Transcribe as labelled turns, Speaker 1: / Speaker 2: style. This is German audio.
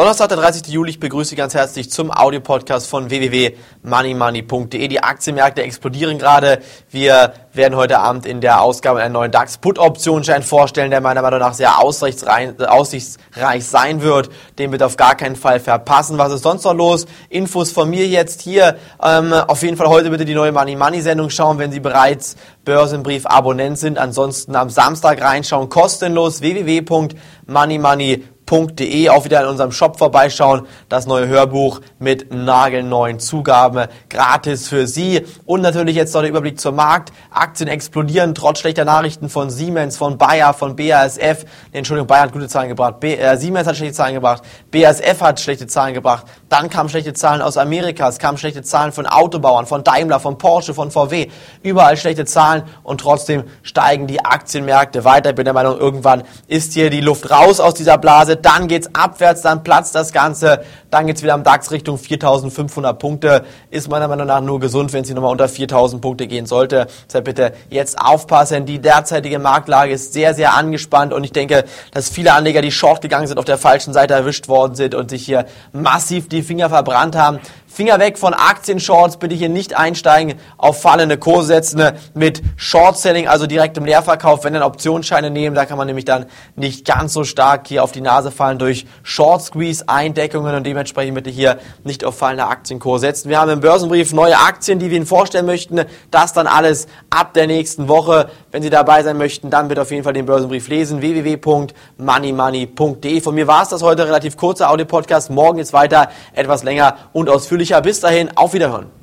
Speaker 1: Donnerstag, der 30. Juli. Ich begrüße Sie ganz herzlich zum Audiopodcast von www.moneymoney.de. Die Aktienmärkte explodieren gerade. Wir werden heute Abend in der Ausgabe einen neuen DAX-Put-Optionsschein vorstellen, der meiner Meinung nach sehr aussichtsreich sein wird. Den wird auf gar keinen Fall verpassen. Was ist sonst noch los? Infos von mir jetzt hier. Ähm, auf jeden Fall heute bitte die neue Money Money Sendung schauen, wenn Sie bereits Börsenbrief-Abonnent sind. Ansonsten am Samstag reinschauen, kostenlos www.moneymoney.de www.hörbuch.de auch wieder in unserem Shop vorbeischauen. Das neue Hörbuch mit nagelneuen Zugaben gratis für Sie. Und natürlich jetzt noch der Überblick zum Markt. Aktien explodieren trotz schlechter Nachrichten von Siemens, von Bayer, von BASF. Entschuldigung, Bayer hat gute Zahlen gebracht. B äh, Siemens hat schlechte Zahlen gebracht. BASF hat schlechte Zahlen gebracht. Dann kamen schlechte Zahlen aus Amerika. Es kamen schlechte Zahlen von Autobauern, von Daimler, von Porsche, von VW. Überall schlechte Zahlen und trotzdem steigen die Aktienmärkte weiter. Ich bin der Meinung, irgendwann ist hier die Luft raus aus dieser Blase dann geht's abwärts, dann platzt das Ganze, dann geht's wieder am DAX Richtung 4500 Punkte. Ist meiner Meinung nach nur gesund, wenn es nochmal unter 4000 Punkte gehen sollte. Deshalb bitte jetzt aufpassen. Die derzeitige Marktlage ist sehr, sehr angespannt und ich denke, dass viele Anleger, die short gegangen sind, auf der falschen Seite erwischt worden sind und sich hier massiv die Finger verbrannt haben. Finger weg von Aktienshorts, bitte hier nicht einsteigen, auf fallende Kurse setzen mit Short-Selling, also direkt im Leerverkauf, wenn dann Optionsscheine nehmen, da kann man nämlich dann nicht ganz so stark hier auf die Nase fallen durch Short-Squeeze-Eindeckungen und dementsprechend bitte hier nicht auf fallende Aktienkurse setzen. Wir haben im Börsenbrief neue Aktien, die wir Ihnen vorstellen möchten, das dann alles ab der nächsten Woche. Wenn Sie dabei sein möchten, dann bitte auf jeden Fall den Börsenbrief lesen, www.moneymoney.de. Von mir war es das heute, relativ kurzer Audio-Podcast, morgen geht's weiter, etwas länger und ausführlicher ausführlicher. Bis dahin, auf Wiederhören.